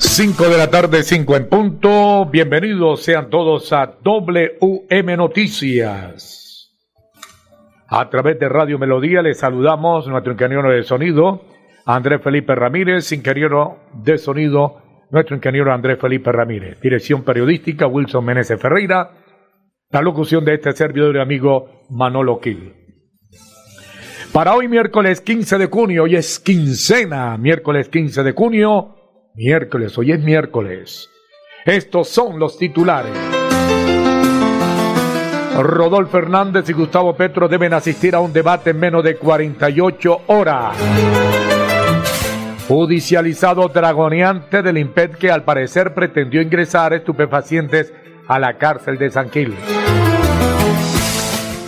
5 de la tarde, 5 en punto. Bienvenidos sean todos a WM Noticias. A través de Radio Melodía les saludamos nuestro ingeniero de sonido, Andrés Felipe Ramírez, ingeniero de sonido, nuestro ingeniero Andrés Felipe Ramírez. Dirección periodística, Wilson Meneses Ferreira. La locución de este servidor y amigo Manolo Quil. Para hoy, miércoles 15 de junio, hoy es quincena, miércoles 15 de junio Miércoles, hoy es miércoles. Estos son los titulares. Rodolfo Fernández y Gustavo Petro deben asistir a un debate en menos de 48 horas. Judicializado dragoneante del IMPED que al parecer pretendió ingresar estupefacientes a la cárcel de San Gil.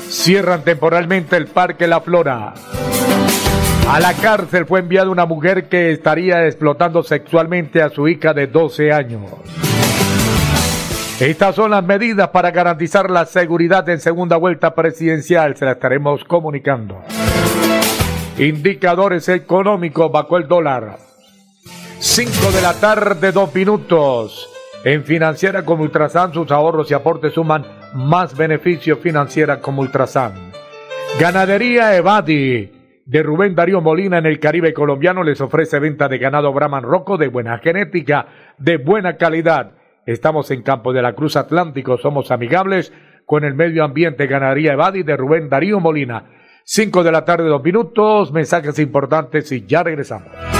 Cierran temporalmente el Parque La Flora. A la cárcel fue enviada una mujer que estaría explotando sexualmente a su hija de 12 años. Estas son las medidas para garantizar la seguridad en segunda vuelta presidencial. Se la estaremos comunicando. Indicadores económicos bajo el dólar. 5 de la tarde, 2 minutos. En Financiera como Ultrasan, sus ahorros y aportes suman más beneficio financiera como Ultrasan. Ganadería Evadi de Rubén Darío Molina en el Caribe colombiano les ofrece venta de ganado Brahman Roco de buena genética, de buena calidad. Estamos en Campo de la Cruz Atlántico, somos amigables con el medio ambiente Ganadería Evadi de Rubén Darío Molina. Cinco de la tarde, dos minutos, mensajes importantes y ya regresamos.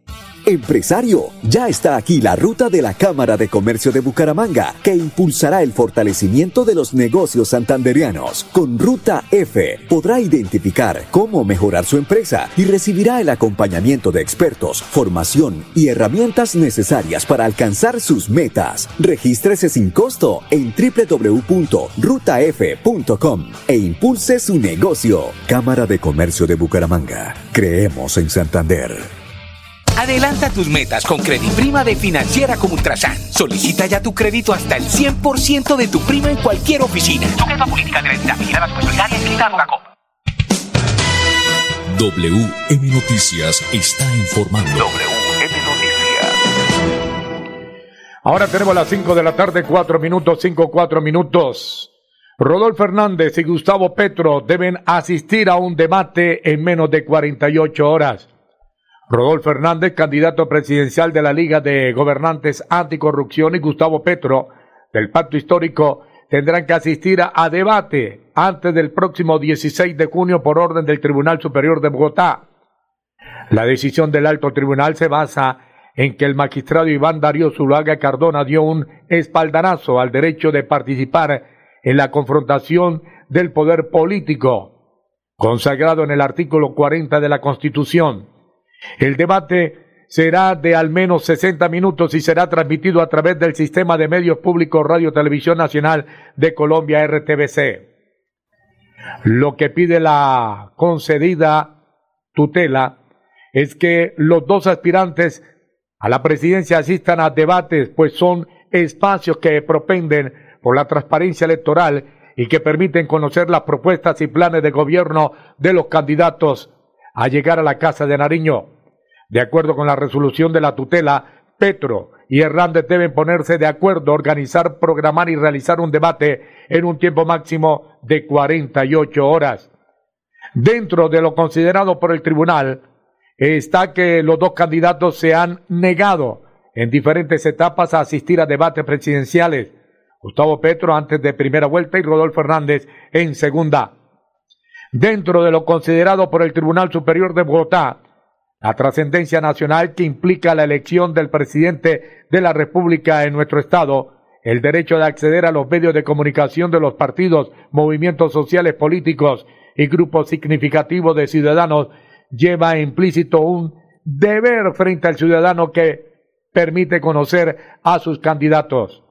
Empresario, ya está aquí la ruta de la Cámara de Comercio de Bucaramanga que impulsará el fortalecimiento de los negocios santanderianos. Con Ruta F podrá identificar cómo mejorar su empresa y recibirá el acompañamiento de expertos, formación y herramientas necesarias para alcanzar sus metas. Regístrese sin costo en www.rutaf.com e impulse su negocio. Cámara de Comercio de Bucaramanga. Creemos en Santander. Adelanta tus metas con Prima de Financiera como Ultrasan. Solicita ya tu crédito hasta el 100% de tu prima en cualquier oficina. Sujeta política de la Vigilada WM Noticias está informando. WM Noticias. Ahora tenemos las 5 de la tarde, 4 minutos, 5, 4 minutos. Rodolfo Fernández y Gustavo Petro deben asistir a un debate en menos de 48 horas. Rodolfo Fernández, candidato presidencial de la Liga de Gobernantes Anticorrupción, y Gustavo Petro, del Pacto Histórico, tendrán que asistir a, debate antes del próximo 16 de junio por orden del Tribunal Superior de Bogotá. La decisión del alto tribunal se basa en que el magistrado Iván Darío Zuluaga Cardona dio un espaldarazo al derecho de participar en la confrontación del poder político, consagrado en el artículo 40 de la Constitución. El debate será de al menos 60 minutos y será transmitido a través del sistema de medios públicos Radio Televisión Nacional de Colombia RTBC. Lo que pide la concedida tutela es que los dos aspirantes a la presidencia asistan a debates, pues son espacios que propenden por la transparencia electoral y que permiten conocer las propuestas y planes de gobierno de los candidatos a llegar a la Casa de Nariño. De acuerdo con la resolución de la tutela, Petro y Hernández deben ponerse de acuerdo, organizar, programar y realizar un debate en un tiempo máximo de 48 horas. Dentro de lo considerado por el tribunal está que los dos candidatos se han negado en diferentes etapas a asistir a debates presidenciales. Gustavo Petro antes de primera vuelta y Rodolfo Hernández en segunda. Dentro de lo considerado por el Tribunal Superior de Bogotá, la trascendencia nacional que implica la elección del presidente de la República en nuestro Estado, el derecho de acceder a los medios de comunicación de los partidos, movimientos sociales políticos y grupos significativos de ciudadanos lleva implícito un deber frente al ciudadano que permite conocer a sus candidatos.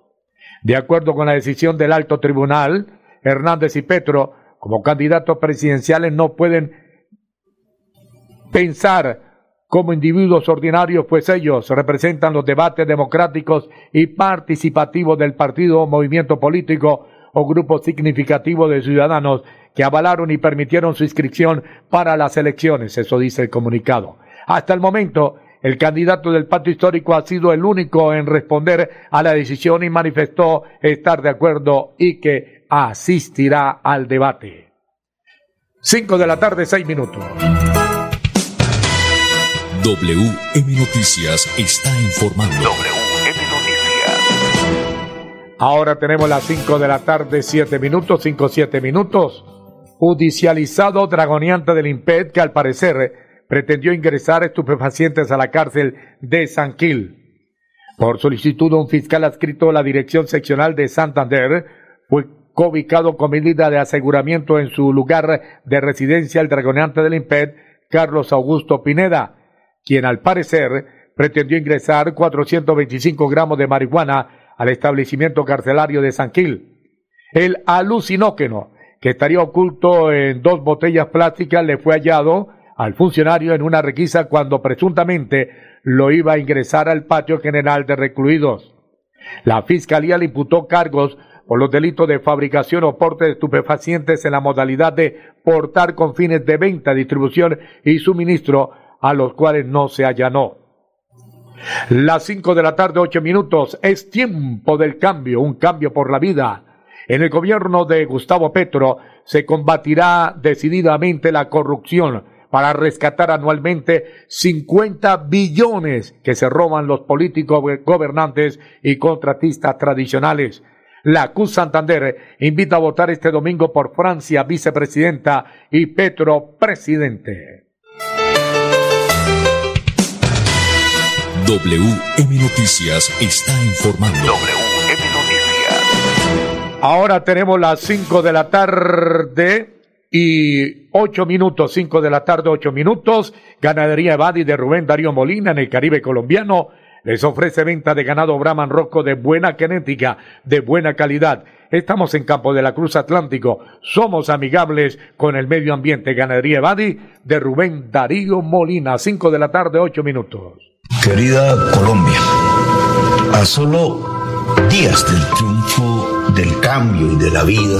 De acuerdo con la decisión del alto tribunal, Hernández y Petro, como candidatos presidenciales, no pueden pensar como individuos ordinarios, pues ellos representan los debates democráticos y participativos del partido movimiento político o grupo significativo de ciudadanos que avalaron y permitieron su inscripción para las elecciones, eso dice el comunicado. Hasta el momento, el candidato del pacto histórico ha sido el único en responder a la decisión y manifestó estar de acuerdo y que asistirá al debate. Cinco de la tarde, seis minutos. WM Noticias está informando. WM Noticias. Ahora tenemos las 5 de la tarde, 7 minutos, 5, 7 minutos. Judicializado dragoneante del IMPED que al parecer pretendió ingresar estupefacientes a la cárcel de San Gil. Por solicitud de un fiscal adscrito a la Dirección Seccional de Santander, fue ubicado con medida de aseguramiento en su lugar de residencia el dragoneante del IMPED, Carlos Augusto Pineda quien al parecer pretendió ingresar 425 gramos de marihuana al establecimiento carcelario de San Gil. El alucinógeno, que estaría oculto en dos botellas plásticas, le fue hallado al funcionario en una requisa cuando presuntamente lo iba a ingresar al patio general de recluidos. La fiscalía le imputó cargos por los delitos de fabricación o porte de estupefacientes en la modalidad de portar con fines de venta, distribución y suministro a los cuales no se allanó. Las cinco de la tarde, ocho minutos, es tiempo del cambio, un cambio por la vida. En el gobierno de Gustavo Petro se combatirá decididamente la corrupción para rescatar anualmente 50 billones que se roban los políticos gobernantes y contratistas tradicionales. La CUS Santander invita a votar este domingo por Francia vicepresidenta y Petro presidente. WM Noticias está informando. WM Noticias. Ahora tenemos las 5 de la tarde y 8 minutos, 5 de la tarde, 8 minutos. Ganadería Evadi de Rubén Darío Molina en el Caribe colombiano les ofrece venta de ganado Brahman Rocco de buena genética, de buena calidad. Estamos en Campo de la Cruz Atlántico. Somos amigables con el medio ambiente. Ganadería Evadi de Rubén Darío Molina. 5 de la tarde, 8 minutos. Querida Colombia, a solo días del triunfo del cambio y de la vida,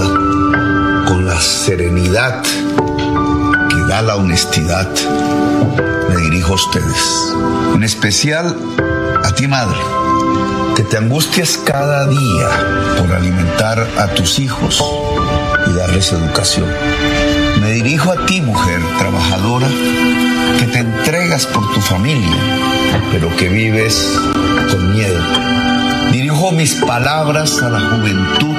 con la serenidad que da la honestidad, me dirijo a ustedes. En especial a ti, madre, que te angustias cada día por alimentar a tus hijos y darles educación. Me dirijo a ti, mujer trabajadora, que te entregas por tu familia, pero que vives con miedo. Dirijo mis palabras a la juventud,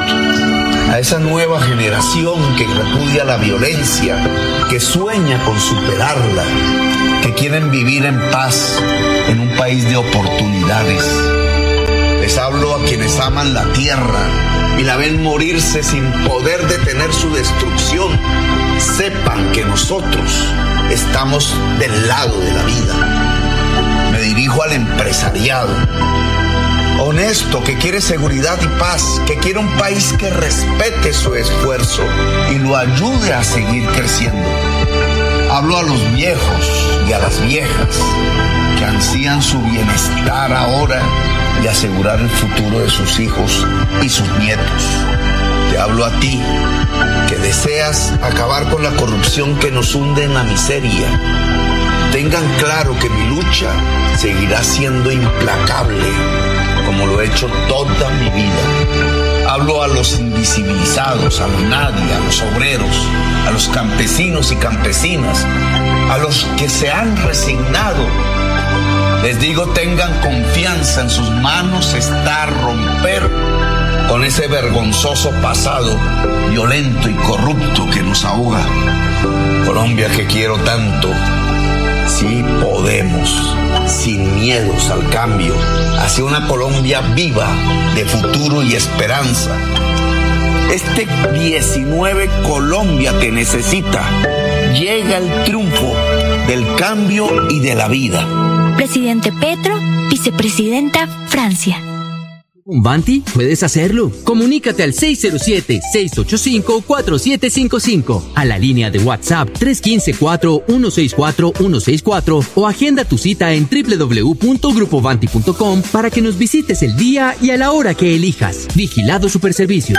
a esa nueva generación que repudia la violencia, que sueña con superarla, que quieren vivir en paz en un país de oportunidades. Les hablo a quienes aman la tierra y la ven morirse sin poder detener su destrucción. Sepan que nosotros estamos del lado de la vida. Me dirijo al empresariado, que quiere seguridad y paz, que quiere un país que respete su esfuerzo y lo ayude a seguir creciendo. Hablo a los viejos y a las viejas que ansían su bienestar ahora y asegurar el futuro de sus hijos y sus nietos hablo a ti, que deseas acabar con la corrupción que nos hunde en la miseria. Tengan claro que mi lucha seguirá siendo implacable, como lo he hecho toda mi vida. Hablo a los invisibilizados, a los nadie, a los obreros, a los campesinos y campesinas, a los que se han resignado. Les digo, tengan confianza en sus manos, está romper con ese vergonzoso pasado violento y corrupto que nos ahoga. Colombia que quiero tanto, sí podemos, sin miedos al cambio, hacia una Colombia viva de futuro y esperanza. Este 19 Colombia que necesita, llega el triunfo del cambio y de la vida. Presidente Petro, vicepresidenta Francia. Un Banti, puedes hacerlo. Comunícate al 607-685-4755, a la línea de WhatsApp 315-4164-164 o agenda tu cita en www.grupovanti.com para que nos visites el día y a la hora que elijas. Vigilado Superservicios.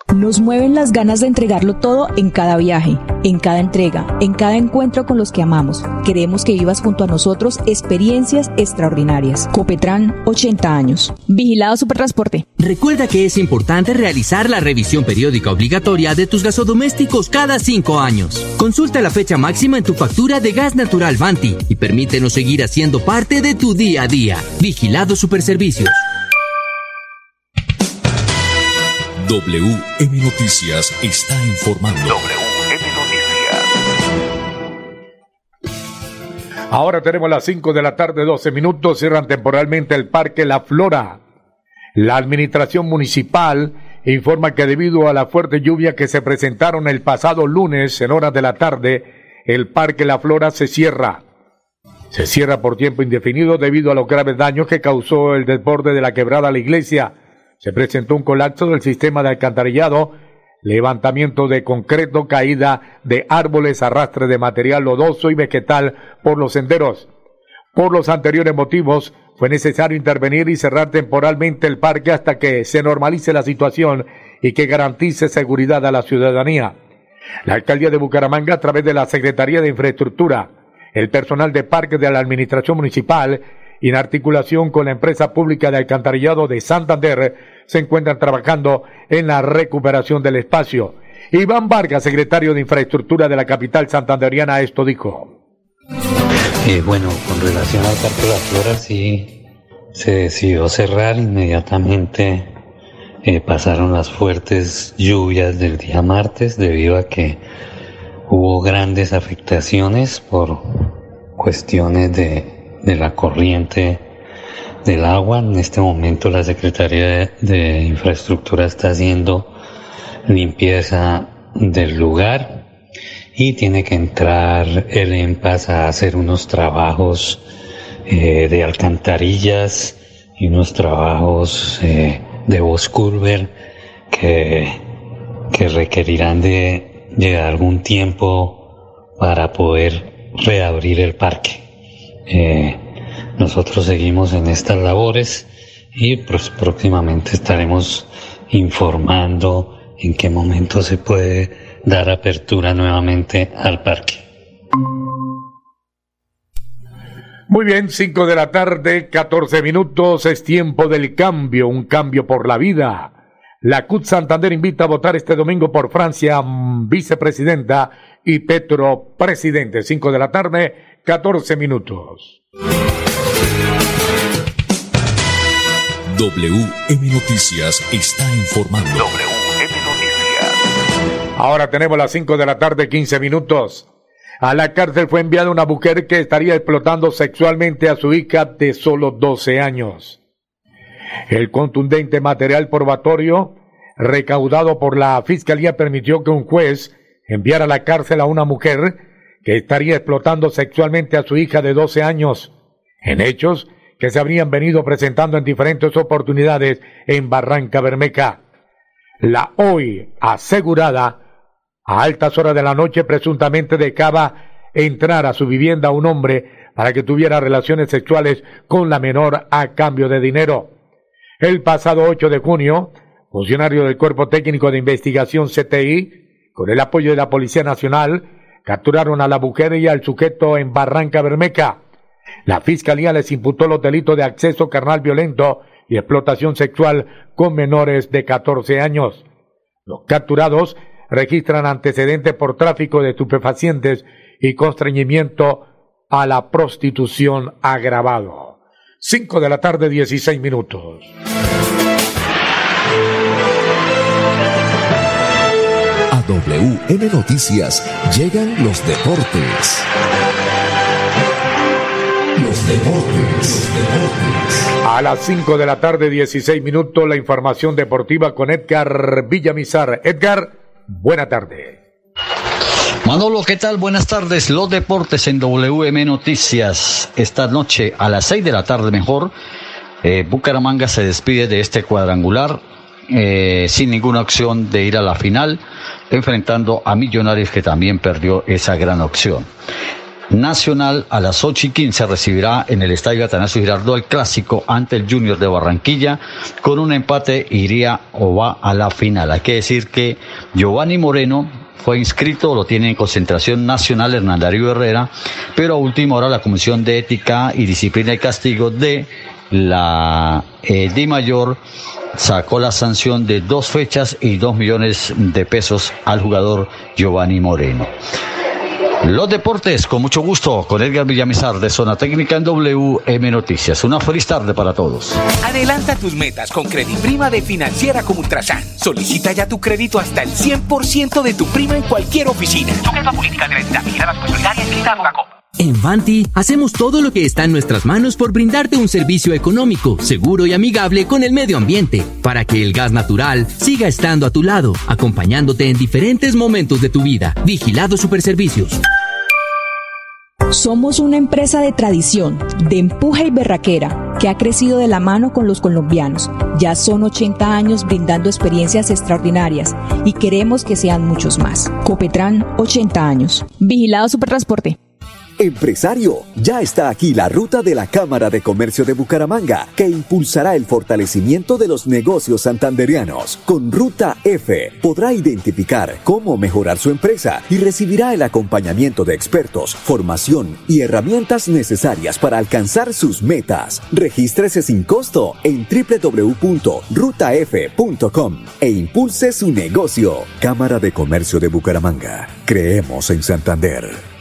Nos mueven las ganas de entregarlo todo en cada viaje, en cada entrega, en cada encuentro con los que amamos. Queremos que vivas junto a nosotros experiencias extraordinarias Copetran, 80 años. Vigilado Supertransporte. Recuerda que es importante realizar la revisión periódica obligatoria de tus gasodomésticos cada 5 años. Consulta la fecha máxima en tu factura de gas natural Vanti y permítenos seguir haciendo parte de tu día a día. Vigilado Superservicios. WM Noticias está informando. Ahora tenemos las 5 de la tarde, 12 minutos. Cierran temporalmente el Parque La Flora. La administración municipal informa que debido a la fuerte lluvia que se presentaron el pasado lunes en horas de la tarde, el Parque La Flora se cierra. Se cierra por tiempo indefinido debido a los graves daños que causó el desborde de la quebrada la iglesia. Se presentó un colapso del sistema de alcantarillado levantamiento de concreto, caída de árboles, arrastre de material lodoso y vegetal por los senderos. Por los anteriores motivos, fue necesario intervenir y cerrar temporalmente el parque hasta que se normalice la situación y que garantice seguridad a la ciudadanía. La alcaldía de Bucaramanga, a través de la Secretaría de Infraestructura, el personal de parque de la Administración Municipal y en articulación con la empresa pública de alcantarillado de Santander, se encuentran trabajando en la recuperación del espacio. Iván Vargas, secretario de Infraestructura de la capital santanderiana, esto dijo. Eh, bueno, con relación al Parque de la Flora, sí se decidió cerrar inmediatamente. Eh, pasaron las fuertes lluvias del día martes debido a que hubo grandes afectaciones por cuestiones de de la corriente del agua. En este momento la Secretaría de Infraestructura está haciendo limpieza del lugar y tiene que entrar el EMPAS a hacer unos trabajos eh, de alcantarillas y unos trabajos eh, de Boscurver que, que requerirán de, de algún tiempo para poder reabrir el parque. Eh, nosotros seguimos en estas labores y pues próximamente estaremos informando en qué momento se puede dar apertura nuevamente al parque. Muy bien, 5 de la tarde, 14 minutos, es tiempo del cambio, un cambio por la vida. La CUT Santander invita a votar este domingo por Francia, mm, vicepresidenta, y Petro, presidente. 5 de la tarde, 14 minutos. WM Noticias está informando. WM Noticias. Ahora tenemos las 5 de la tarde, 15 minutos. A la cárcel fue enviada una mujer que estaría explotando sexualmente a su hija de solo 12 años. El contundente material probatorio recaudado por la Fiscalía permitió que un juez enviara a la cárcel a una mujer que estaría explotando sexualmente a su hija de 12 años. en hechos que se habrían venido presentando en diferentes oportunidades en Barranca Bermeja. La hoy asegurada, a altas horas de la noche, presuntamente dejaba entrar a su vivienda un hombre para que tuviera relaciones sexuales con la menor a cambio de dinero. El pasado 8 de junio, funcionarios del Cuerpo Técnico de Investigación CTI, con el apoyo de la Policía Nacional, capturaron a la mujer y al sujeto en Barranca Bermeca. La Fiscalía les imputó los delitos de acceso carnal violento y explotación sexual con menores de 14 años. Los capturados registran antecedentes por tráfico de estupefacientes y constreñimiento a la prostitución agravado. 5 de la tarde, 16 minutos. A WM Noticias llegan los deportes. Los deportes, los deportes. A las 5 de la tarde, 16 minutos, la información deportiva con Edgar Villamizar. Edgar, buena tarde. Manolo, ¿qué tal? Buenas tardes. Los deportes en WM Noticias. Esta noche a las 6 de la tarde mejor, eh, Bucaramanga se despide de este cuadrangular eh, sin ninguna opción de ir a la final, enfrentando a Millonarios que también perdió esa gran opción. Nacional a las 8 y 15 recibirá en el Estadio Atanasio Girardot el clásico ante el Junior de Barranquilla. Con un empate iría o va a la final. Hay que decir que Giovanni Moreno fue inscrito, lo tiene en concentración nacional Hernandario Herrera, pero a última hora la Comisión de Ética y Disciplina y Castigo de la eh, Di Mayor sacó la sanción de dos fechas y dos millones de pesos al jugador Giovanni Moreno. Los deportes, con mucho gusto, con Edgar Villamizar de Zona Técnica en WM Noticias. Una feliz tarde para todos. Adelanta tus metas con Prima de Financiera como Ultrasan. Solicita ya tu crédito hasta el 100% de tu prima en cualquier oficina. Sujeta política de la entidad, en Vanti hacemos todo lo que está en nuestras manos por brindarte un servicio económico, seguro y amigable con el medio ambiente, para que el gas natural siga estando a tu lado, acompañándote en diferentes momentos de tu vida. Vigilado Superservicios. Somos una empresa de tradición, de empuje y berraquera, que ha crecido de la mano con los colombianos. Ya son 80 años brindando experiencias extraordinarias y queremos que sean muchos más. Copetran, 80 años. Vigilado Supertransporte. Empresario, ya está aquí la ruta de la Cámara de Comercio de Bucaramanga, que impulsará el fortalecimiento de los negocios santanderianos. Con Ruta F podrá identificar cómo mejorar su empresa y recibirá el acompañamiento de expertos, formación y herramientas necesarias para alcanzar sus metas. Regístrese sin costo en www.rutaf.com e impulse su negocio. Cámara de Comercio de Bucaramanga. Creemos en Santander.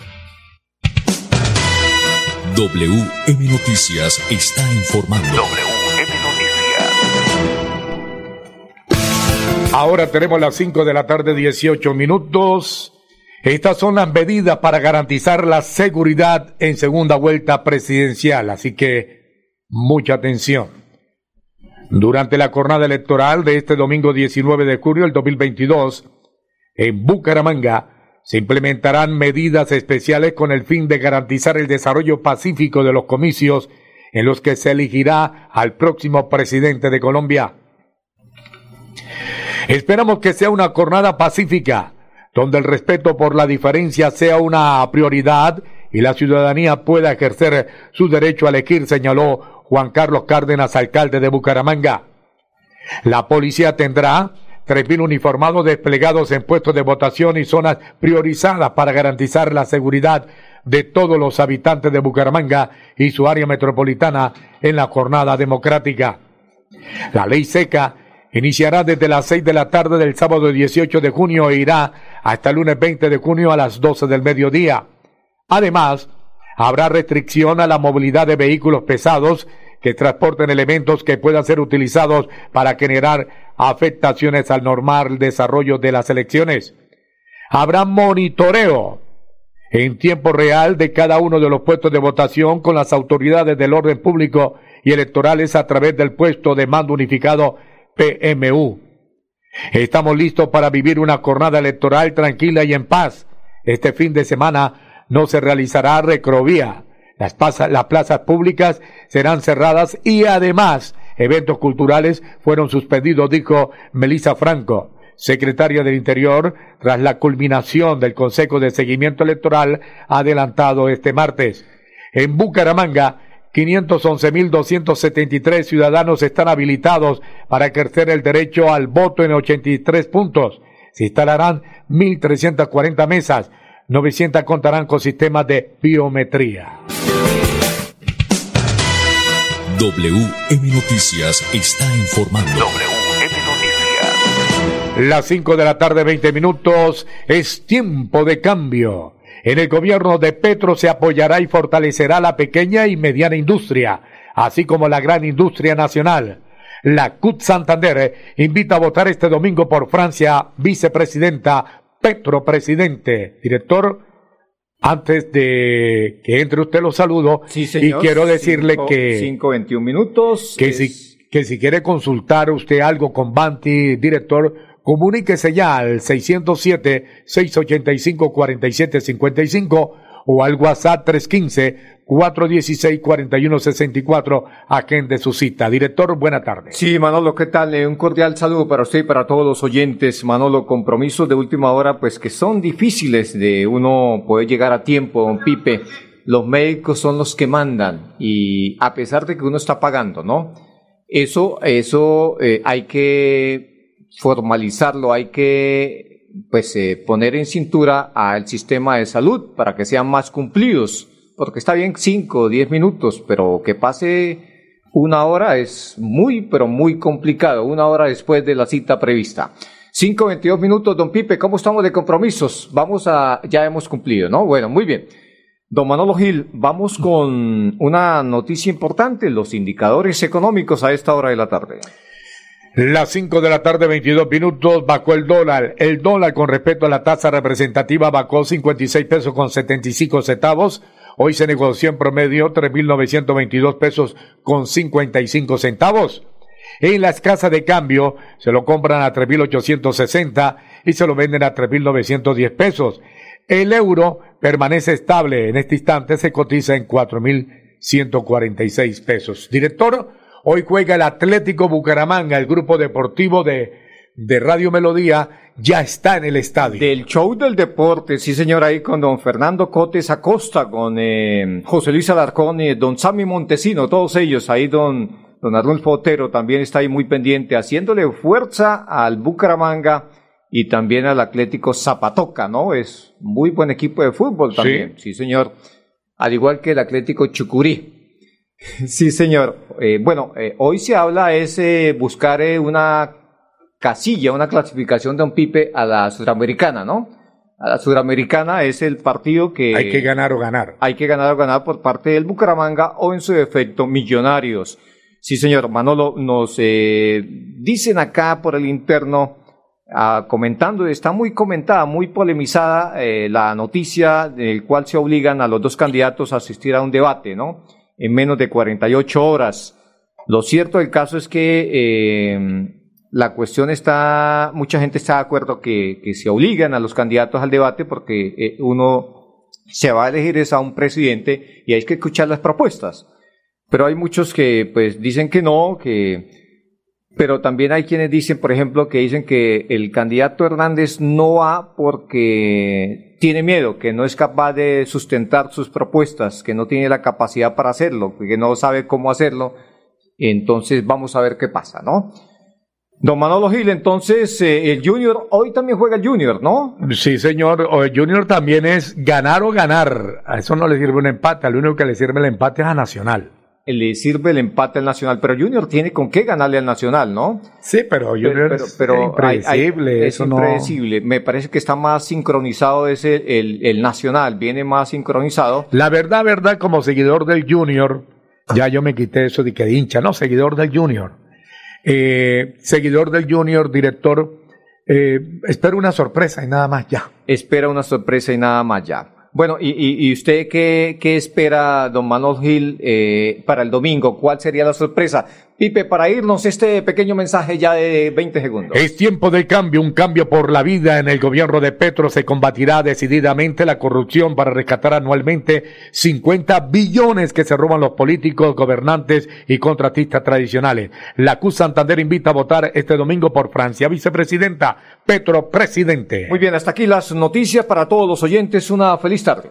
WM Noticias está informando. WM Noticias. Ahora tenemos las 5 de la tarde, 18 minutos. Estas son las medidas para garantizar la seguridad en segunda vuelta presidencial, así que mucha atención. Durante la jornada electoral de este domingo 19 de julio del 2022, en Bucaramanga, se implementarán medidas especiales con el fin de garantizar el desarrollo pacífico de los comicios en los que se elegirá al próximo presidente de Colombia. Esperamos que sea una jornada pacífica, donde el respeto por la diferencia sea una prioridad y la ciudadanía pueda ejercer su derecho a elegir, señaló Juan Carlos Cárdenas, alcalde de Bucaramanga. La policía tendrá 3.000 uniformados desplegados en puestos de votación y zonas priorizadas para garantizar la seguridad de todos los habitantes de Bucaramanga y su área metropolitana en la jornada democrática. La ley seca iniciará desde las 6 de la tarde del sábado 18 de junio e irá hasta el lunes 20 de junio a las 12 del mediodía. Además, habrá restricción a la movilidad de vehículos pesados que transporten elementos que puedan ser utilizados para generar afectaciones al normal desarrollo de las elecciones. Habrá monitoreo en tiempo real de cada uno de los puestos de votación con las autoridades del orden público y electorales a través del puesto de mando unificado PMU. Estamos listos para vivir una jornada electoral tranquila y en paz. Este fin de semana no se realizará recrovía Las, las plazas públicas serán cerradas y además eventos culturales fueron suspendidos, dijo Melissa Franco, secretaria del Interior, tras la culminación del Consejo de Seguimiento Electoral adelantado este martes. En Bucaramanga, 511.273 ciudadanos están habilitados para ejercer el derecho al voto en 83 puntos. Se instalarán 1.340 mesas. 900 contarán con sistemas de biometría. WM Noticias está informando. WM Noticias. Las 5 de la tarde, 20 minutos. Es tiempo de cambio. En el gobierno de Petro se apoyará y fortalecerá la pequeña y mediana industria, así como la gran industria nacional. La CUT Santander invita a votar este domingo por Francia, vicepresidenta, Petro presidente. Director, antes de que entre usted lo saludo y quiero decirle que 521 minutos que si que si quiere consultar usted algo con Banti, director, comuníquese ya al 607 685 4755 o al WhatsApp 315 416-4164, agente su cita. Director, buena tarde. Sí, Manolo, ¿qué tal? Eh, un cordial saludo para usted y para todos los oyentes. Manolo, compromisos de última hora, pues que son difíciles de uno poder llegar a tiempo, don Pipe. Los médicos son los que mandan y a pesar de que uno está pagando, ¿no? Eso, eso eh, hay que formalizarlo, hay que pues eh, poner en cintura al sistema de salud para que sean más cumplidos porque está bien 5 o 10 minutos, pero que pase una hora es muy, pero muy complicado, una hora después de la cita prevista. 5, 22 minutos, don Pipe, ¿cómo estamos de compromisos? Vamos a, ya hemos cumplido, ¿no? Bueno, muy bien. Don Manolo Gil, vamos con una noticia importante, los indicadores económicos a esta hora de la tarde. Las 5 de la tarde, 22 minutos, bajó el dólar. El dólar con respecto a la tasa representativa bajó 56 pesos con 75 centavos Hoy se negoció en promedio 3.922 pesos con 55 centavos. En las casas de cambio se lo compran a 3.860 y se lo venden a 3.910 pesos. El euro permanece estable. En este instante se cotiza en 4.146 pesos. Director, hoy juega el Atlético Bucaramanga, el grupo deportivo de, de Radio Melodía, ya está en el estadio. Del show del deporte, sí señor, ahí con don Fernando Cotes Acosta, con eh, José Luis Alarcón y don Sammy Montesino, todos ellos, ahí don, don Arnulfo Otero también está ahí muy pendiente, haciéndole fuerza al Bucaramanga y también al Atlético Zapatoca, ¿no? Es muy buen equipo de fútbol también, sí, señor, al igual que el Atlético Chucurí. Sí, señor. Eh, bueno, eh, hoy se habla es buscar una casilla, una clasificación de un Pipe a la sudamericana, ¿no? A la sudamericana es el partido que... Hay que ganar o ganar. Hay que ganar o ganar por parte del Bucaramanga o en su defecto Millonarios. Sí, señor Manolo, nos eh, dicen acá por el interno, ah, comentando, está muy comentada, muy polemizada eh, la noticia del cual se obligan a los dos candidatos a asistir a un debate, ¿no? En menos de 48 horas. Lo cierto del caso es que eh, la cuestión está, mucha gente está de acuerdo que, que se obligan a los candidatos al debate porque eh, uno se va a elegir es a un presidente y hay que escuchar las propuestas. Pero hay muchos que pues dicen que no, que pero también hay quienes dicen, por ejemplo, que dicen que el candidato Hernández no va porque tiene miedo, que no es capaz de sustentar sus propuestas, que no tiene la capacidad para hacerlo, que no sabe cómo hacerlo. Entonces vamos a ver qué pasa, ¿no? Don Manolo Gil, entonces eh, el Junior, hoy también juega el Junior, ¿no? Sí, señor, el Junior también es ganar o ganar. A eso no le sirve un empate, al único que le sirve el empate es a Nacional. Le sirve el empate al Nacional, pero Junior tiene con qué ganarle al Nacional, ¿no? Sí, pero Junior es impredecible. es impredecible. Me parece que está más sincronizado ese, el, el Nacional, viene más sincronizado. La verdad, verdad, como seguidor del Junior, ya yo me quité eso de que hincha, no, seguidor del Junior eh, seguidor del Junior, director, eh, espera una sorpresa y nada más ya. Espera una sorpresa y nada más ya. Bueno, ¿y, usted qué, qué, espera, don Manuel Gil, eh, para el domingo? ¿Cuál sería la sorpresa? Pipe, para irnos, este pequeño mensaje ya de 20 segundos. Es tiempo de cambio, un cambio por la vida. En el gobierno de Petro se combatirá decididamente la corrupción para rescatar anualmente 50 billones que se roban los políticos, gobernantes y contratistas tradicionales. La CUS Santander invita a votar este domingo por Francia. Vicepresidenta, Petro, presidente. Muy bien, hasta aquí las noticias para todos los oyentes. Una feliz tarde.